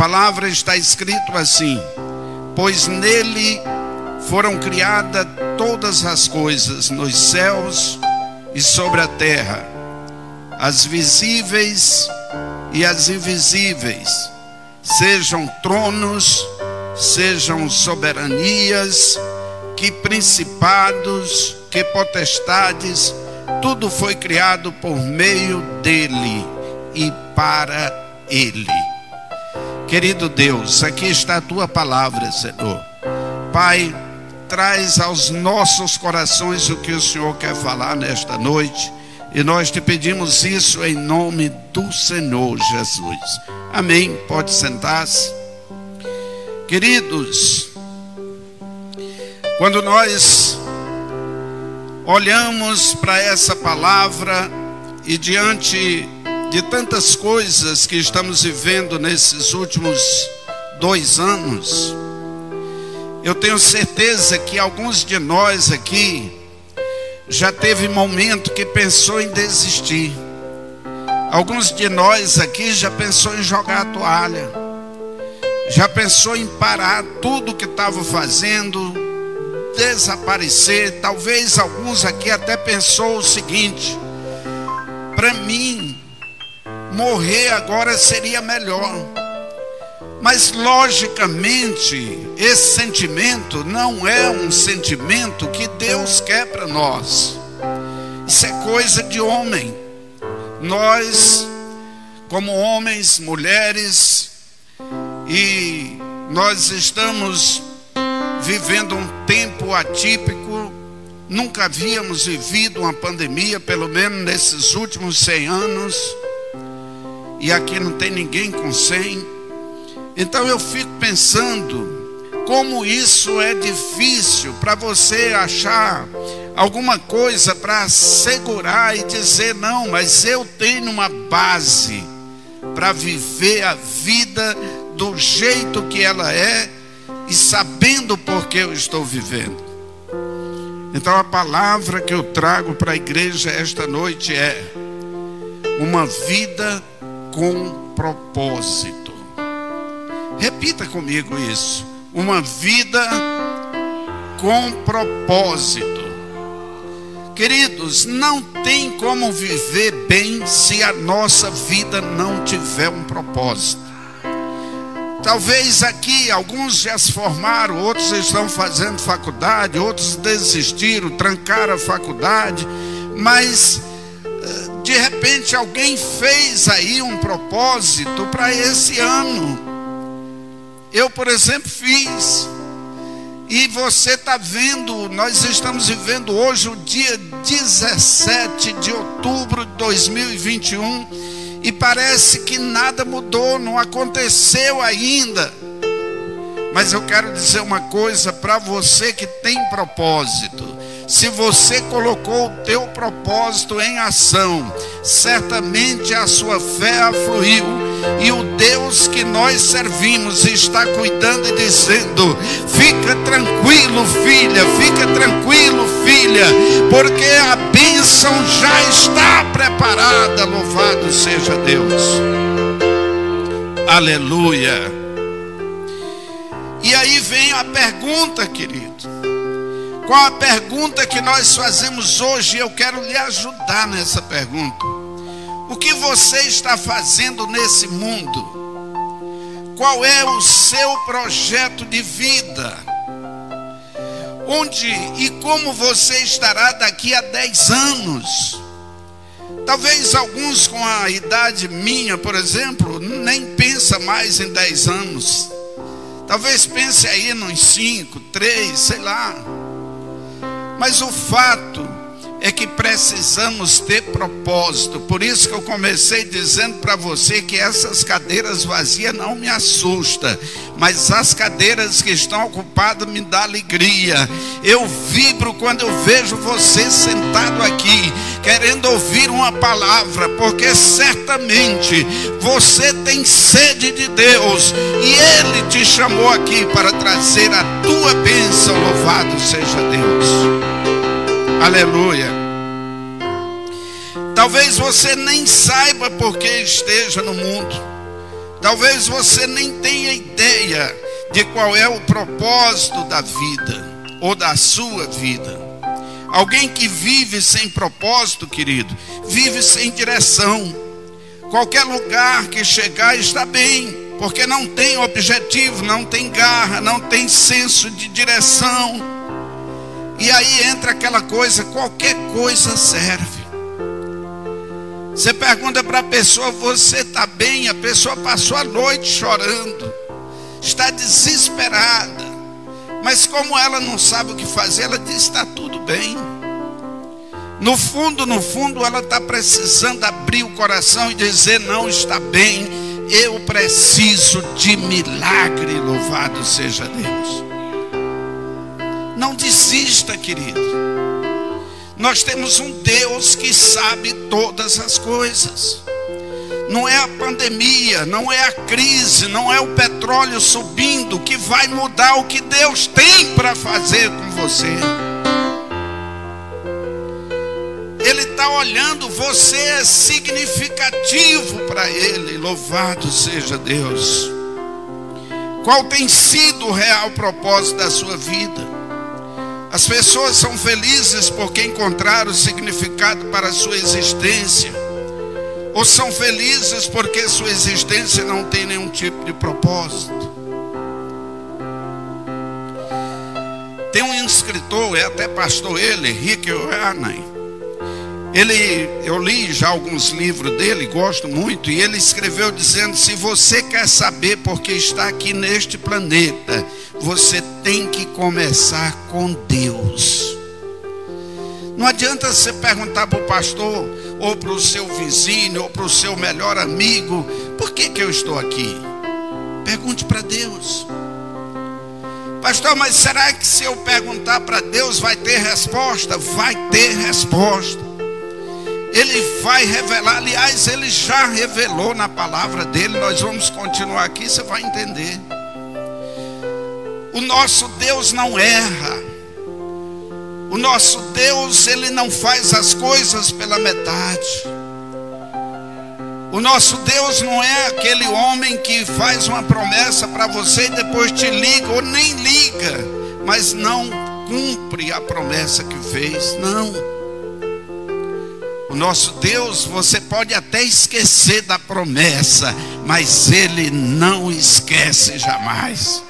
palavra está escrito assim: Pois nele foram criadas todas as coisas nos céus e sobre a terra, as visíveis e as invisíveis, sejam tronos, sejam soberanias, que principados, que potestades, tudo foi criado por meio dele e para ele. Querido Deus, aqui está a tua palavra, Senhor. Pai, traz aos nossos corações o que o Senhor quer falar nesta noite. E nós te pedimos isso em nome do Senhor Jesus. Amém. Pode sentar-se. Queridos, quando nós olhamos para essa palavra e diante de tantas coisas que estamos vivendo nesses últimos dois anos, eu tenho certeza que alguns de nós aqui já teve momento que pensou em desistir. Alguns de nós aqui já pensou em jogar a toalha. Já pensou em parar tudo que estava fazendo, desaparecer. Talvez alguns aqui até pensou o seguinte: para mim morrer agora seria melhor. Mas logicamente, esse sentimento não é um sentimento que Deus quer para nós. Isso é coisa de homem. Nós, como homens, mulheres, e nós estamos vivendo um tempo atípico, nunca havíamos vivido uma pandemia, pelo menos nesses últimos 100 anos, e aqui não tem ninguém com 100. Então eu fico pensando como isso é difícil para você achar alguma coisa para segurar e dizer não, mas eu tenho uma base para viver a vida do jeito que ela é e sabendo por que eu estou vivendo. Então a palavra que eu trago para a igreja esta noite é uma vida com propósito. Repita comigo isso. Uma vida com propósito. Queridos, não tem como viver bem se a nossa vida não tiver um propósito. Talvez aqui alguns já se formaram, outros estão fazendo faculdade, outros desistiram, trancaram a faculdade, mas eh, de repente alguém fez aí um propósito para esse ano. Eu, por exemplo, fiz. E você está vendo, nós estamos vivendo hoje o dia 17 de outubro de 2021 e parece que nada mudou, não aconteceu ainda. Mas eu quero dizer uma coisa para você que tem propósito. Se você colocou o teu propósito em ação, certamente a sua fé afluiu e o Deus que nós servimos está cuidando e dizendo: fica tranquilo, filha, fica tranquilo, filha, porque a bênção já está preparada. Louvado seja Deus. Aleluia. E aí vem a pergunta, querido. Qual a pergunta que nós fazemos hoje? Eu quero lhe ajudar nessa pergunta. O que você está fazendo nesse mundo? Qual é o seu projeto de vida? Onde e como você estará daqui a 10 anos? Talvez alguns com a idade minha, por exemplo, nem pensa mais em 10 anos. Talvez pense aí nos 5, 3, sei lá. Mas o fato é que precisamos ter propósito. Por isso que eu comecei dizendo para você que essas cadeiras vazias não me assustam, mas as cadeiras que estão ocupadas me dá alegria. Eu vibro quando eu vejo você sentado aqui, querendo ouvir uma palavra, porque certamente você tem sede de Deus e ele te chamou aqui para trazer a tua bênção. Louvado seja Deus. Aleluia. Talvez você nem saiba por que esteja no mundo. Talvez você nem tenha ideia de qual é o propósito da vida ou da sua vida. Alguém que vive sem propósito, querido, vive sem direção. Qualquer lugar que chegar está bem, porque não tem objetivo, não tem garra, não tem senso de direção. E aí entra aquela coisa, qualquer coisa serve. Você pergunta para a pessoa, você está bem? A pessoa passou a noite chorando, está desesperada. Mas como ela não sabe o que fazer, ela diz: está tudo bem. No fundo, no fundo, ela está precisando abrir o coração e dizer: não está bem, eu preciso de milagre, louvado seja Deus. Não desista, querido. Nós temos um Deus que sabe todas as coisas. Não é a pandemia, não é a crise, não é o petróleo subindo que vai mudar o que Deus tem para fazer com você. Ele está olhando, você é significativo para Ele. Louvado seja Deus. Qual tem sido o real propósito da sua vida? As pessoas são felizes porque encontraram significado para a sua existência, ou são felizes porque sua existência não tem nenhum tipo de propósito. Tem um escritor, é até pastor ele, Rick Warren, ele, eu li já alguns livros dele, gosto muito, e ele escreveu dizendo: se você quer saber por que está aqui neste planeta, você tem que começar com Deus. Não adianta você perguntar para o pastor, ou para o seu vizinho, ou para o seu melhor amigo, por que, que eu estou aqui? Pergunte para Deus. Pastor, mas será que se eu perguntar para Deus vai ter resposta? Vai ter resposta. Ele vai revelar, aliás, ele já revelou na palavra dele. Nós vamos continuar aqui, você vai entender. O nosso Deus não erra. O nosso Deus, ele não faz as coisas pela metade. O nosso Deus não é aquele homem que faz uma promessa para você e depois te liga ou nem liga, mas não cumpre a promessa que fez. Não. O nosso Deus, você pode até esquecer da promessa, mas Ele não esquece jamais.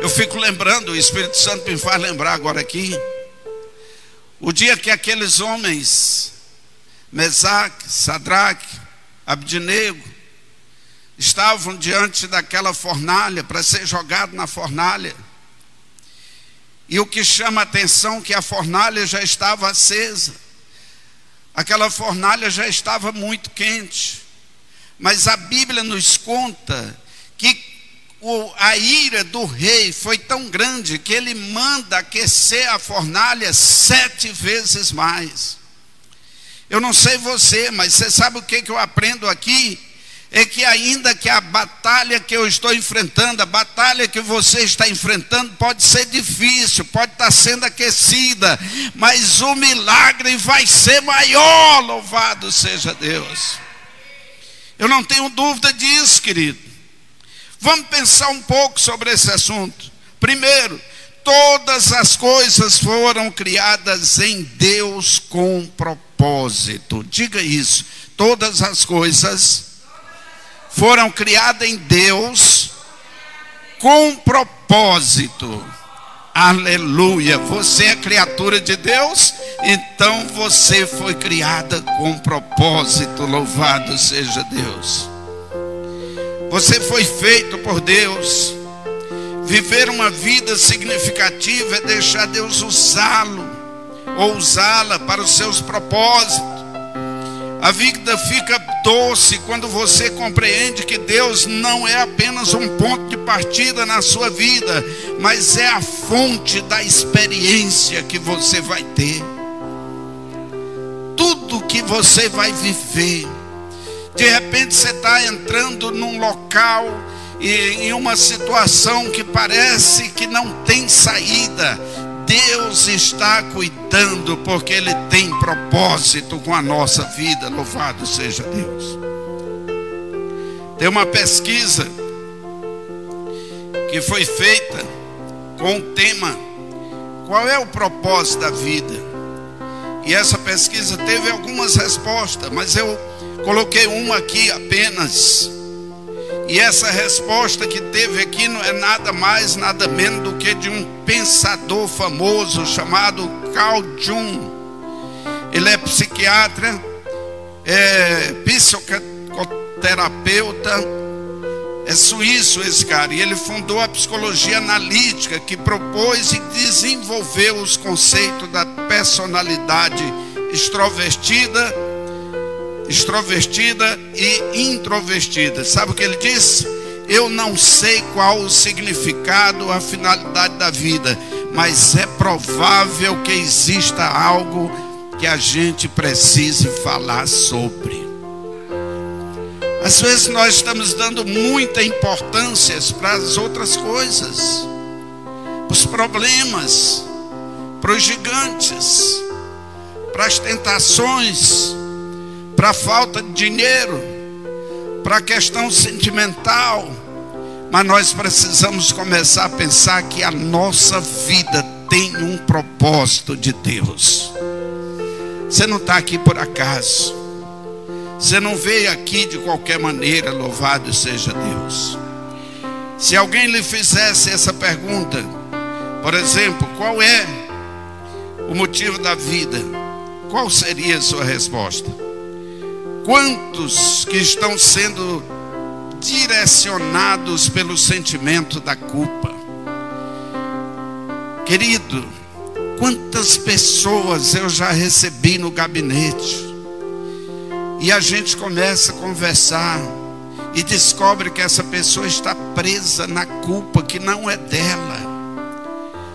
Eu fico lembrando, o Espírito Santo me faz lembrar agora aqui, o dia que aqueles homens, Mesaque, Sadraque, Abdinego, estavam diante daquela fornalha para ser jogado na fornalha. E o que chama a atenção é que a fornalha já estava acesa. Aquela fornalha já estava muito quente. Mas a Bíblia nos conta que o, a ira do rei foi tão grande que ele manda aquecer a fornalha sete vezes mais. Eu não sei você, mas você sabe o que, que eu aprendo aqui? é que ainda que a batalha que eu estou enfrentando, a batalha que você está enfrentando, pode ser difícil, pode estar sendo aquecida, mas o milagre vai ser maior, louvado seja Deus. Eu não tenho dúvida disso, querido. Vamos pensar um pouco sobre esse assunto. Primeiro, todas as coisas foram criadas em Deus com propósito. Diga isso. Todas as coisas foram criadas em Deus com propósito. Aleluia. Você é criatura de Deus, então você foi criada com propósito. Louvado seja Deus. Você foi feito por Deus. Viver uma vida significativa é deixar Deus usá-lo ou usá-la para os seus propósitos. A vida fica doce quando você compreende que Deus não é apenas um ponto de partida na sua vida, mas é a fonte da experiência que você vai ter. Tudo que você vai viver. De repente você está entrando num local e em uma situação que parece que não tem saída Deus está cuidando, porque Ele tem propósito com a nossa vida. Louvado seja Deus. Tem uma pesquisa que foi feita com o tema Qual é o propósito da vida? E essa pesquisa teve algumas respostas, mas eu coloquei uma aqui apenas. E essa resposta que teve aqui não é nada mais, nada menos do que de um pensador famoso chamado Carl Jung. Ele é psiquiatra, é psicoterapeuta, é suíço esse cara. E ele fundou a psicologia analítica, que propôs e desenvolveu os conceitos da personalidade extrovertida extrovertida e introvertida. Sabe o que ele disse? Eu não sei qual o significado, a finalidade da vida, mas é provável que exista algo que a gente precise falar sobre. Às vezes nós estamos dando muita importância para as outras coisas, para os problemas, para os gigantes, para as tentações, para falta de dinheiro, para questão sentimental. Mas nós precisamos começar a pensar que a nossa vida tem um propósito de Deus. Você não está aqui por acaso. Você não veio aqui de qualquer maneira, louvado seja Deus. Se alguém lhe fizesse essa pergunta, por exemplo, qual é o motivo da vida? Qual seria a sua resposta? Quantos que estão sendo direcionados pelo sentimento da culpa? Querido, quantas pessoas eu já recebi no gabinete e a gente começa a conversar e descobre que essa pessoa está presa na culpa que não é dela.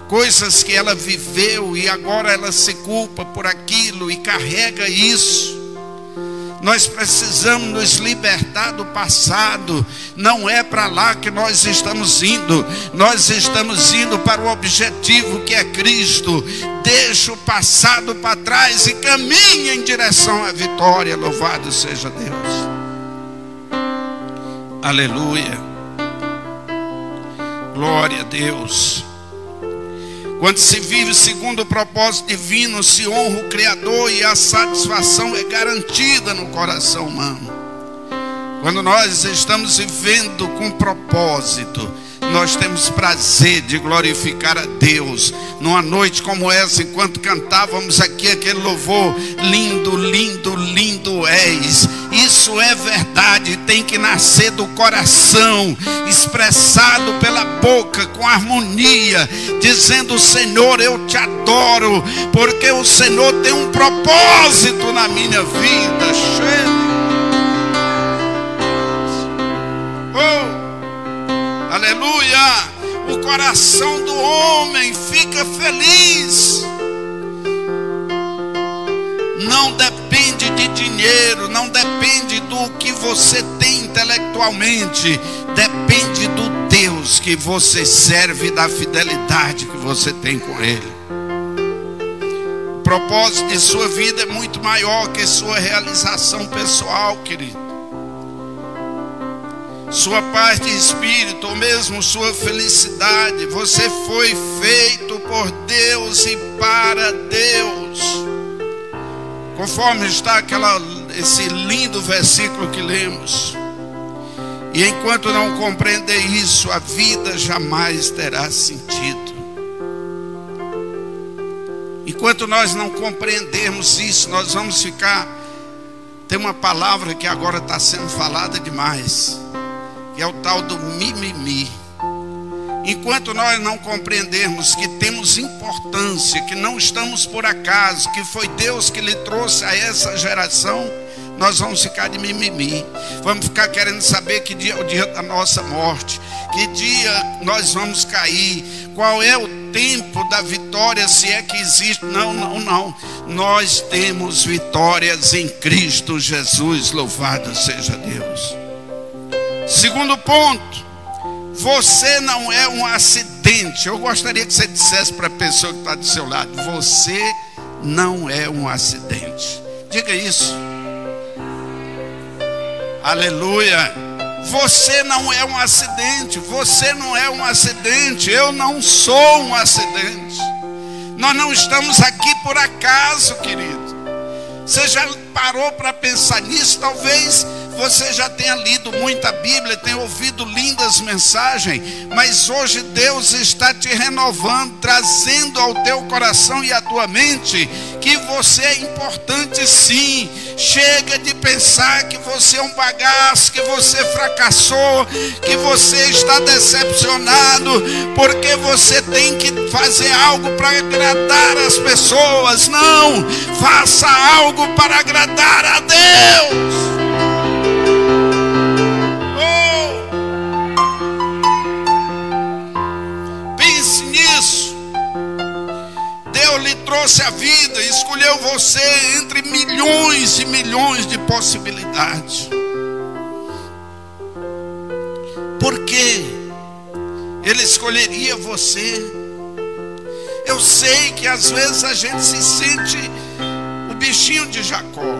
Coisas que ela viveu e agora ela se culpa por aquilo e carrega isso. Nós precisamos nos libertar do passado. Não é para lá que nós estamos indo. Nós estamos indo para o objetivo que é Cristo. Deixa o passado para trás e caminha em direção à vitória. Louvado seja Deus. Aleluia. Glória a Deus. Quando se vive segundo o propósito divino, se honra o Criador e a satisfação é garantida no coração humano. Quando nós estamos vivendo com propósito, nós temos prazer de glorificar a Deus. Numa noite como essa, enquanto cantávamos aqui aquele louvor, lindo, lindo, lindo és. Isso é verdade, tem que nascer do coração, expressado pela boca, com harmonia, dizendo: Senhor, eu te adoro, porque o Senhor tem um propósito na minha vida. Oh, aleluia! O coração do homem fica feliz. Não depende de dinheiro, não depende do que você tem intelectualmente, depende do Deus que você serve, da fidelidade que você tem com Ele. O propósito de sua vida é muito maior que sua realização pessoal, querido. Sua paz de espírito, ou mesmo sua felicidade, você foi feito por Deus e para Deus. Conforme está aquela, esse lindo versículo que lemos. E enquanto não compreender isso, a vida jamais terá sentido. Enquanto nós não compreendermos isso, nós vamos ficar. Tem uma palavra que agora está sendo falada demais, que é o tal do mimimi. Enquanto nós não compreendermos que temos importância, que não estamos por acaso, que foi Deus que lhe trouxe a essa geração, nós vamos ficar de mimimi. Vamos ficar querendo saber que dia é o dia da nossa morte, que dia nós vamos cair, qual é o tempo da vitória, se é que existe. Não, não, não. Nós temos vitórias em Cristo Jesus, louvado seja Deus. Segundo ponto, você não é um acidente. Eu gostaria que você dissesse para a pessoa que está do seu lado: Você não é um acidente. Diga isso. Aleluia. Você não é um acidente, você não é um acidente, eu não sou um acidente. Nós não estamos aqui por acaso, querido. Você já parou para pensar nisso? Talvez você já tenha lido muita Bíblia, tenha ouvido lindas mensagens, mas hoje Deus está te renovando, trazendo ao teu coração e à tua mente que você é importante sim. Chega de pensar que você é um bagaço, que você fracassou, que você está decepcionado, porque você tem que fazer algo para agradar as pessoas. Não, faça algo para agradar a Deus. Trouxe a vida, escolheu você entre milhões e milhões de possibilidades. Por que Ele escolheria você? Eu sei que às vezes a gente se sente o bichinho de Jacó.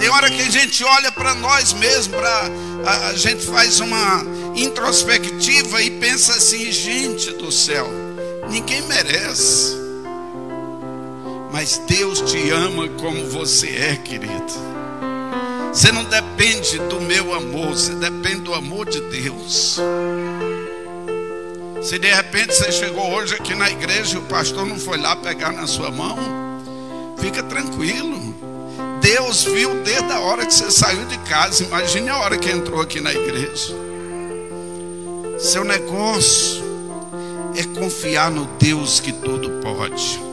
Tem hora que a gente olha para nós mesmos, pra, a, a gente faz uma introspectiva e pensa assim: gente do céu, ninguém merece. Mas Deus te ama como você é, querido. Você não depende do meu amor, você depende do amor de Deus. Se de repente você chegou hoje aqui na igreja e o pastor não foi lá pegar na sua mão, fica tranquilo. Deus viu desde a hora que você saiu de casa. Imagine a hora que entrou aqui na igreja. Seu negócio é confiar no Deus que tudo pode.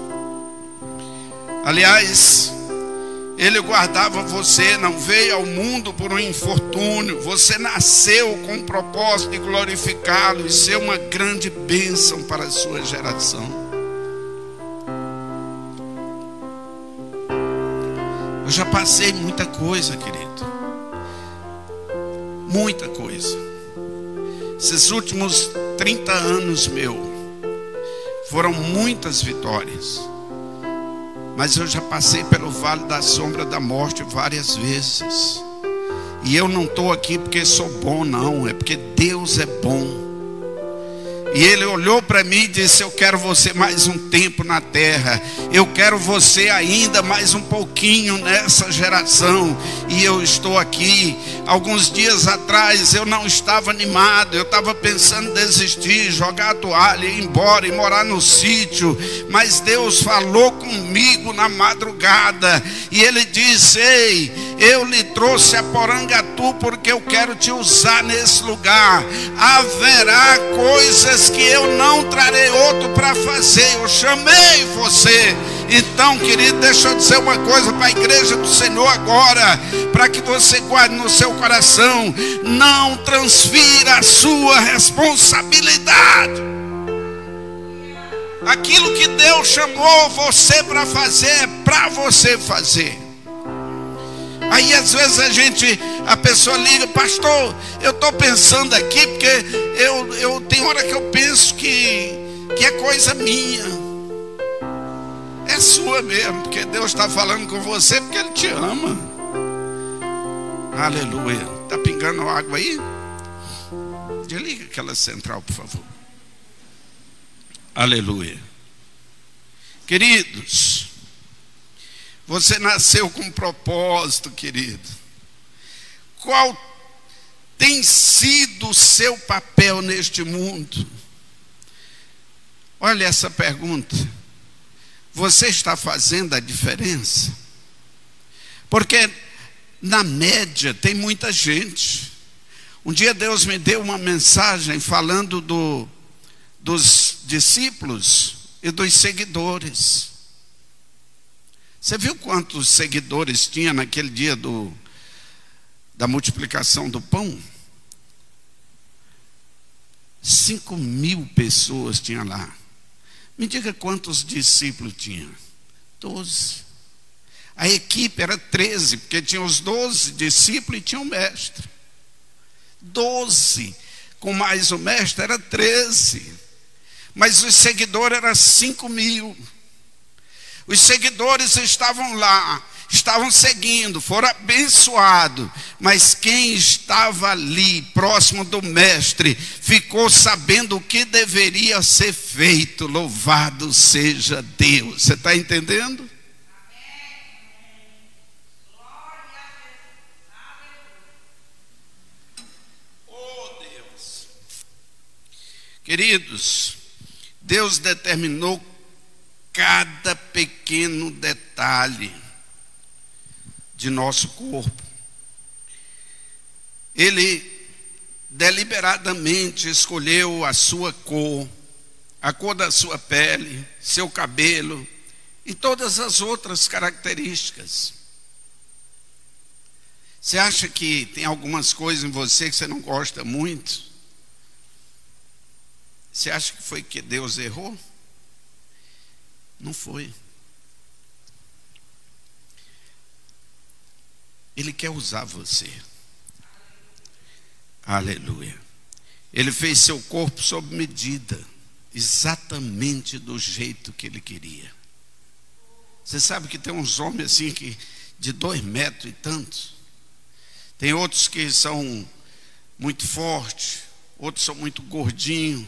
Aliás, ele guardava você, não veio ao mundo por um infortúnio. Você nasceu com o propósito de glorificá-lo e ser uma grande bênção para a sua geração. Eu já passei muita coisa, querido. Muita coisa. Esses últimos 30 anos meu foram muitas vitórias. Mas eu já passei pelo vale da sombra da morte várias vezes. E eu não estou aqui porque sou bom, não. É porque Deus é bom. E ele olhou para mim e disse: Eu quero você mais um tempo na terra. Eu quero você ainda mais um pouquinho nessa geração. E eu estou aqui. Alguns dias atrás eu não estava animado. Eu estava pensando em desistir, jogar a toalha, ir embora e morar no sítio. Mas Deus falou comigo na madrugada. E ele disse: Ei, eu lhe trouxe a Porangatu porque eu quero te usar nesse lugar. Haverá coisas que eu não trarei outro para fazer. Eu chamei você. Então, querido, deixa eu dizer uma coisa para a igreja do Senhor agora, para que você guarde no seu coração: não transfira a sua responsabilidade. Aquilo que Deus chamou você para fazer, é para você fazer. Aí às vezes a gente, a pessoa liga, pastor, eu estou pensando aqui, porque eu, eu tem hora que eu penso que, que é coisa minha. É sua mesmo, porque Deus está falando com você porque Ele te ama. Aleluia. Está pingando água aí? Desliga aquela central, por favor. Aleluia. Queridos, você nasceu com um propósito, querido. Qual tem sido o seu papel neste mundo? Olha essa pergunta. Você está fazendo a diferença? Porque na média tem muita gente. Um dia Deus me deu uma mensagem falando do, dos discípulos e dos seguidores. Você viu quantos seguidores tinha naquele dia do, da multiplicação do pão? Cinco mil pessoas tinha lá. Me diga quantos discípulos tinha? Doze. A equipe era treze, porque tinha os doze discípulos e tinha o mestre. Doze. Com mais o mestre era treze. Mas os seguidores eram cinco mil. Os seguidores estavam lá estavam seguindo, foram abençoados, mas quem estava ali, próximo do Mestre, ficou sabendo o que deveria ser feito. Louvado seja Deus. Você está entendendo? Queridos, Deus determinou cada pequeno detalhe de nosso corpo. Ele deliberadamente escolheu a sua cor, a cor da sua pele, seu cabelo e todas as outras características. Você acha que tem algumas coisas em você que você não gosta muito? Você acha que foi que Deus errou? Não foi. Ele quer usar você. Aleluia. Ele fez seu corpo sob medida, exatamente do jeito que ele queria. Você sabe que tem uns homens assim que de dois metros e tantos. Tem outros que são muito fortes, outros são muito gordinhos.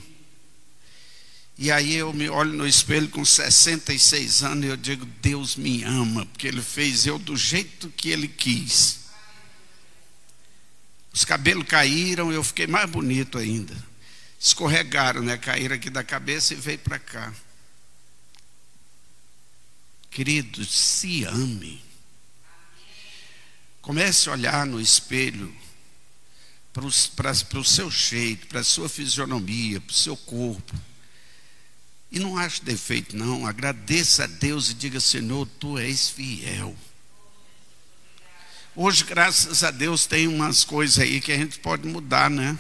E aí eu me olho no espelho com 66 anos e eu digo, Deus me ama, porque Ele fez eu do jeito que Ele quis. Os cabelos caíram, eu fiquei mais bonito ainda. Escorregaram, né? Caíram aqui da cabeça e veio para cá. Queridos, se ame. Comece a olhar no espelho para o seu jeito, para a sua fisionomia, para o seu corpo e não acho defeito, não. Agradeça a Deus e diga: Senhor, tu és fiel. Hoje, graças a Deus, tem umas coisas aí que a gente pode mudar, né?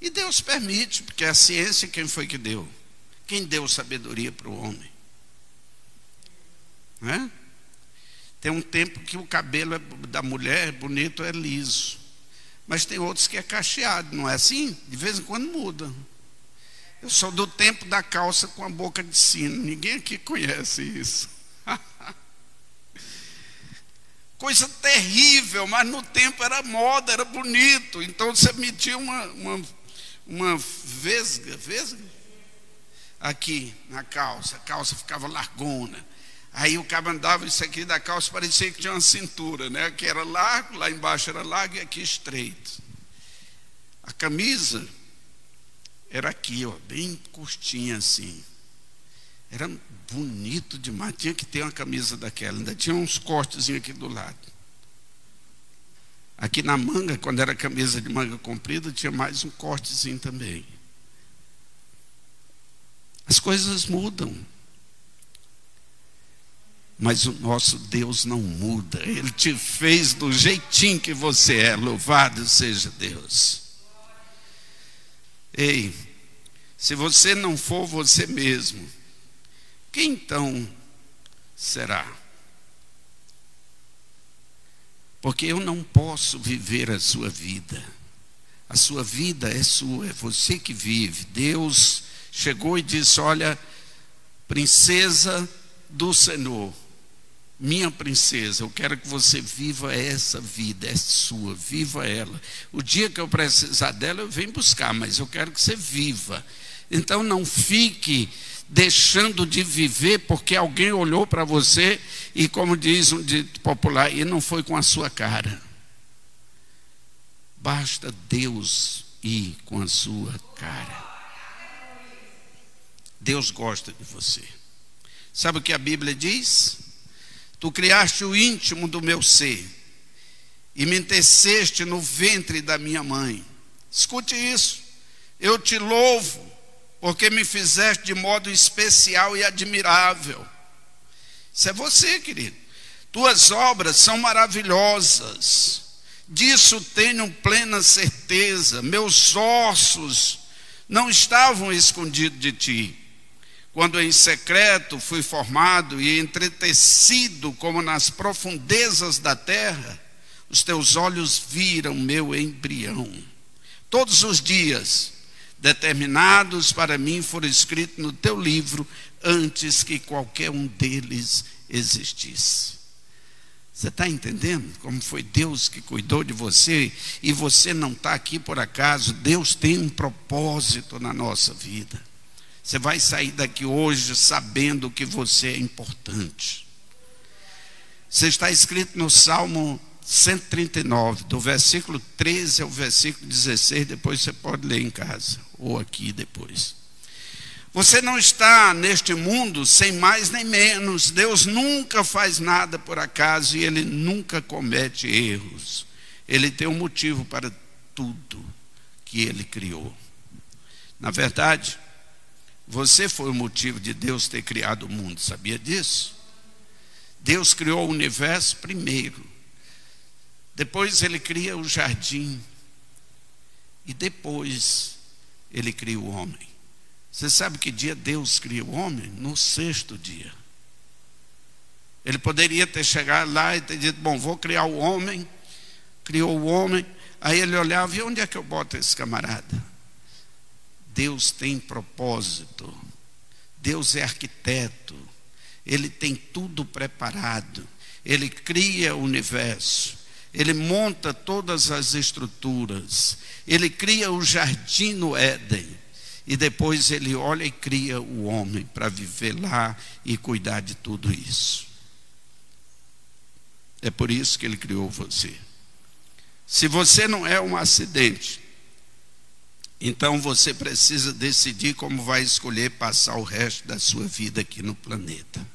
E Deus permite, porque a ciência quem foi que deu? Quem deu sabedoria para o homem? Né? Tem um tempo que o cabelo é da mulher é bonito, é liso. Mas tem outros que é cacheado, não é assim? De vez em quando muda. Eu sou do tempo da calça com a boca de sino. Ninguém aqui conhece isso. Coisa terrível, mas no tempo era moda, era bonito. Então você metia uma, uma, uma vesga, vesga? Aqui na calça. A calça ficava largona. Aí o cabo andava isso aqui da calça, parecia que tinha uma cintura, né? Que era largo, lá embaixo era largo e aqui estreito. A camisa era aqui, ó, bem curtinha assim. Era bonito demais. Tinha que ter uma camisa daquela. Ainda tinha uns cortes aqui do lado. Aqui na manga, quando era camisa de manga comprida, tinha mais um cortezinho também. As coisas mudam. Mas o nosso Deus não muda. Ele te fez do jeitinho que você é. Louvado seja Deus. Ei, se você não for você mesmo, quem então será? Porque eu não posso viver a sua vida. A sua vida é sua, é você que vive. Deus chegou e disse: Olha, princesa do Senhor, minha princesa, eu quero que você viva essa vida, é sua, viva ela. O dia que eu precisar dela, eu venho buscar, mas eu quero que você viva. Então não fique deixando de viver porque alguém olhou para você e, como diz um dito popular, e não foi com a sua cara. Basta Deus ir com a sua cara. Deus gosta de você. Sabe o que a Bíblia diz? Tu criaste o íntimo do meu ser e me teceste no ventre da minha mãe. Escute isso. Eu te louvo porque me fizeste de modo especial e admirável. Isso é você, querido. Tuas obras são maravilhosas. Disso tenho plena certeza. Meus ossos não estavam escondidos de ti. Quando em secreto fui formado e entretecido como nas profundezas da terra, os teus olhos viram meu embrião. Todos os dias determinados para mim foram escritos no teu livro antes que qualquer um deles existisse. Você está entendendo como foi Deus que cuidou de você e você não está aqui por acaso? Deus tem um propósito na nossa vida. Você vai sair daqui hoje sabendo que você é importante. Você está escrito no Salmo 139, do versículo 13 ao versículo 16. Depois você pode ler em casa ou aqui depois. Você não está neste mundo sem mais nem menos. Deus nunca faz nada por acaso e Ele nunca comete erros. Ele tem um motivo para tudo que Ele criou. Na verdade, você foi o motivo de Deus ter criado o mundo, sabia disso? Deus criou o universo primeiro, depois Ele cria o jardim, e depois Ele cria o homem. Você sabe que dia Deus cria o homem? No sexto dia. Ele poderia ter chegado lá e ter dito: Bom, vou criar o homem. Criou o homem. Aí ele olhava: E onde é que eu boto esse camarada? Deus tem propósito. Deus é arquiteto. Ele tem tudo preparado. Ele cria o universo. Ele monta todas as estruturas. Ele cria o jardim no Éden e depois ele olha e cria o homem para viver lá e cuidar de tudo isso. É por isso que ele criou você. Se você não é um acidente, então você precisa decidir como vai escolher passar o resto da sua vida aqui no planeta.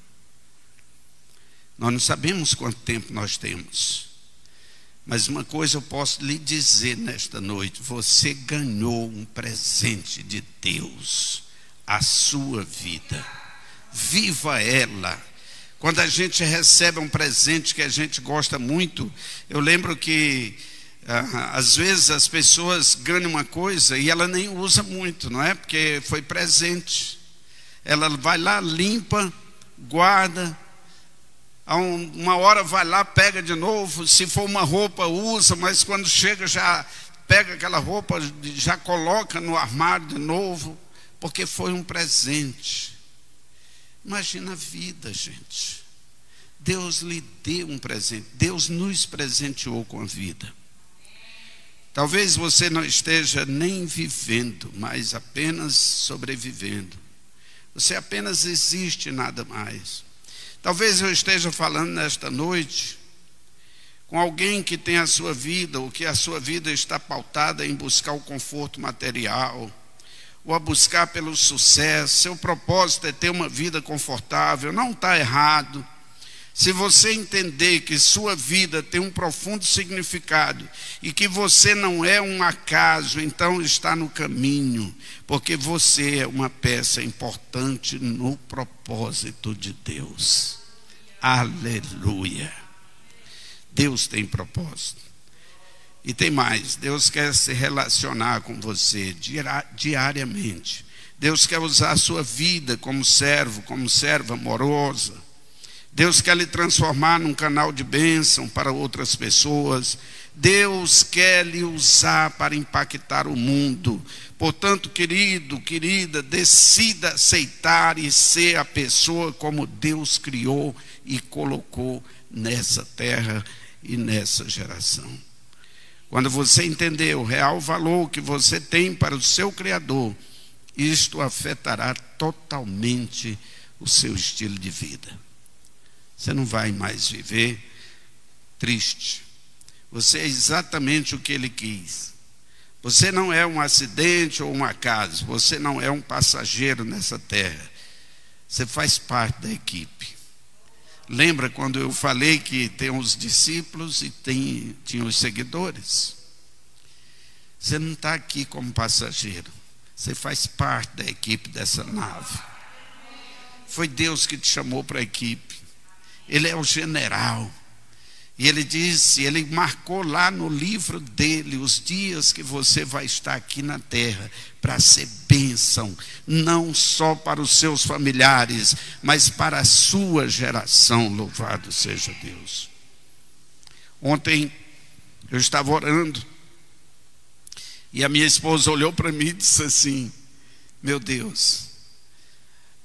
Nós não sabemos quanto tempo nós temos. Mas uma coisa eu posso lhe dizer nesta noite: você ganhou um presente de Deus, a sua vida. Viva ela. Quando a gente recebe um presente que a gente gosta muito, eu lembro que às vezes as pessoas ganham uma coisa e ela nem usa muito, não é? Porque foi presente. Ela vai lá, limpa, guarda, uma hora vai lá, pega de novo, se for uma roupa, usa, mas quando chega já pega aquela roupa, já coloca no armário de novo, porque foi um presente. Imagina a vida, gente. Deus lhe deu um presente, Deus nos presenteou com a vida. Talvez você não esteja nem vivendo, mas apenas sobrevivendo. Você apenas existe, nada mais. Talvez eu esteja falando nesta noite com alguém que tem a sua vida, ou que a sua vida está pautada em buscar o conforto material, ou a buscar pelo sucesso. Seu propósito é ter uma vida confortável, não está errado. Se você entender que sua vida tem um profundo significado e que você não é um acaso, então está no caminho, porque você é uma peça importante no propósito de Deus. Aleluia. Deus tem propósito. E tem mais: Deus quer se relacionar com você diariamente. Deus quer usar a sua vida como servo, como serva amorosa Deus quer lhe transformar num canal de bênção para outras pessoas. Deus quer lhe usar para impactar o mundo. Portanto, querido, querida, decida aceitar e ser a pessoa como Deus criou e colocou nessa terra e nessa geração. Quando você entender o real valor que você tem para o seu Criador, isto afetará totalmente o seu estilo de vida. Você não vai mais viver triste. Você é exatamente o que ele quis. Você não é um acidente ou um acaso. Você não é um passageiro nessa terra. Você faz parte da equipe. Lembra quando eu falei que tem os discípulos e tem, tinha os seguidores? Você não está aqui como passageiro. Você faz parte da equipe dessa nave. Foi Deus que te chamou para a equipe. Ele é o general. E ele disse, ele marcou lá no livro dele os dias que você vai estar aqui na terra para ser bênção, não só para os seus familiares, mas para a sua geração. Louvado seja Deus. Ontem eu estava orando e a minha esposa olhou para mim e disse assim: Meu Deus,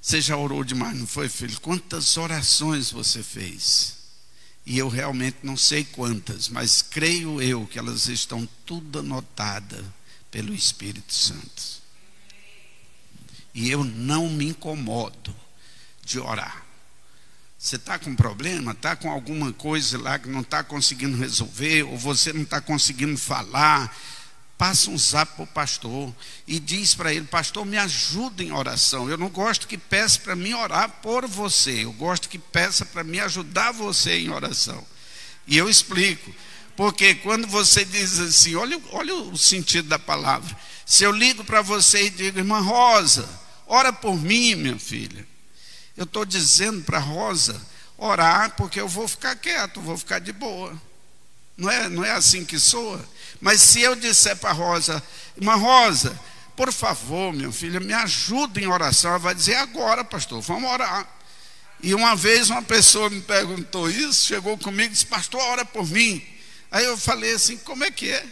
você já orou demais, não foi, filho? Quantas orações você fez? E eu realmente não sei quantas, mas creio eu que elas estão tudo anotadas pelo Espírito Santo. E eu não me incomodo de orar. Você está com problema, está com alguma coisa lá que não está conseguindo resolver, ou você não está conseguindo falar, passa um zap para o pastor e diz para ele: Pastor, me ajuda em oração. Eu não gosto que peça para mim orar por você, eu gosto que peça para me ajudar você em oração. E eu explico, porque quando você diz assim, olha, olha o sentido da palavra. Se eu ligo para você e digo, irmã Rosa, ora por mim, minha filha. Eu estou dizendo para Rosa orar, porque eu vou ficar quieto, vou ficar de boa. Não é, não é assim que soa? Mas se eu disser para Rosa, irmã Rosa, por favor, minha filha, me ajuda em oração, ela vai dizer agora, pastor, vamos orar. E uma vez uma pessoa me perguntou isso, chegou comigo e disse, pastor, ora por mim. Aí eu falei assim, como é que é?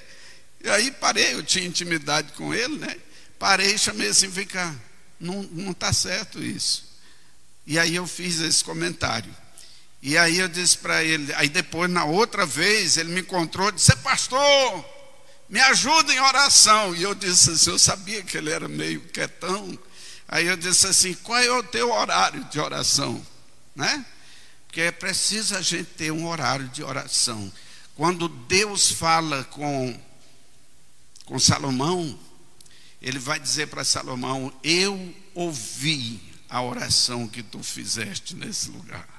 E aí parei, eu tinha intimidade com ele, né? Parei e chamei assim, vem cá, não está certo isso. E aí eu fiz esse comentário. E aí eu disse para ele, aí depois, na outra vez, ele me encontrou e disse, pastor, me ajuda em oração. E eu disse assim, eu sabia que ele era meio quietão. Aí eu disse assim, qual é o teu horário de oração? Né? Porque é preciso a gente ter um horário de oração. Quando Deus fala com, com Salomão, ele vai dizer para Salomão: Eu ouvi a oração que tu fizeste nesse lugar.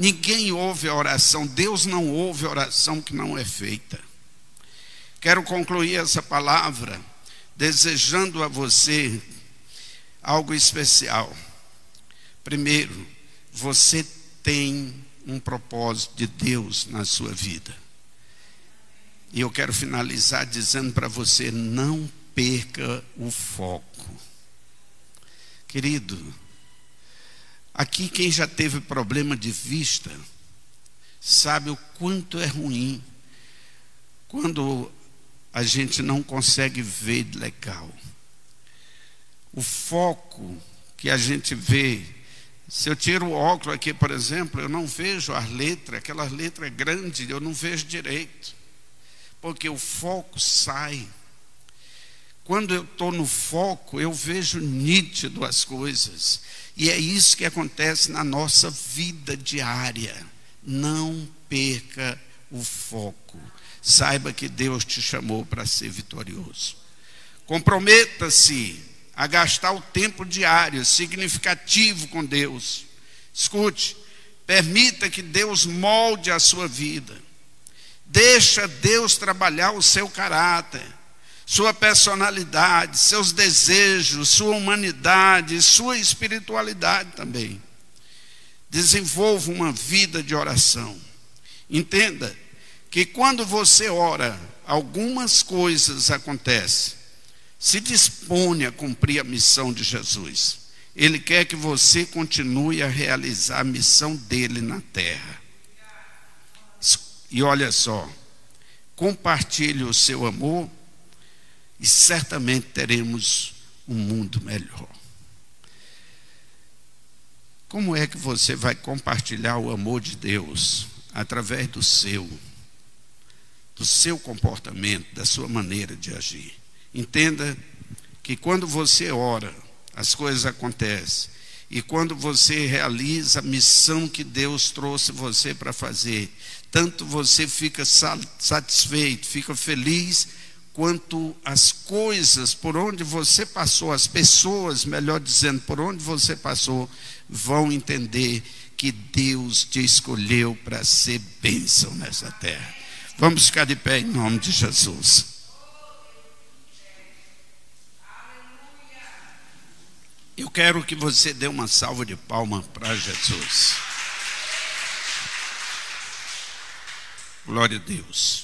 Ninguém ouve a oração, Deus não ouve a oração que não é feita. Quero concluir essa palavra desejando a você algo especial. Primeiro, você tem um propósito de Deus na sua vida. E eu quero finalizar dizendo para você: não perca o foco. Querido, Aqui, quem já teve problema de vista, sabe o quanto é ruim quando a gente não consegue ver legal. O foco que a gente vê. Se eu tiro o óculos aqui, por exemplo, eu não vejo as letras, aquela letra é grande, eu não vejo direito. Porque o foco sai. Quando eu estou no foco, eu vejo nítido as coisas. E é isso que acontece na nossa vida diária. Não perca o foco. Saiba que Deus te chamou para ser vitorioso. Comprometa-se a gastar o tempo diário significativo com Deus. Escute, permita que Deus molde a sua vida. Deixa Deus trabalhar o seu caráter sua personalidade, seus desejos, sua humanidade, sua espiritualidade também. Desenvolva uma vida de oração. Entenda que quando você ora, algumas coisas acontecem. Se dispone a cumprir a missão de Jesus. Ele quer que você continue a realizar a missão dele na terra. E olha só, compartilhe o seu amor e certamente teremos um mundo melhor. Como é que você vai compartilhar o amor de Deus através do seu, do seu comportamento, da sua maneira de agir? Entenda que quando você ora, as coisas acontecem. E quando você realiza a missão que Deus trouxe você para fazer, tanto você fica satisfeito, fica feliz quanto as coisas por onde você passou, as pessoas, melhor dizendo, por onde você passou, vão entender que Deus te escolheu para ser bênção nessa terra. Vamos ficar de pé em nome de Jesus. Eu quero que você dê uma salva de palma para Jesus. Glória a Deus.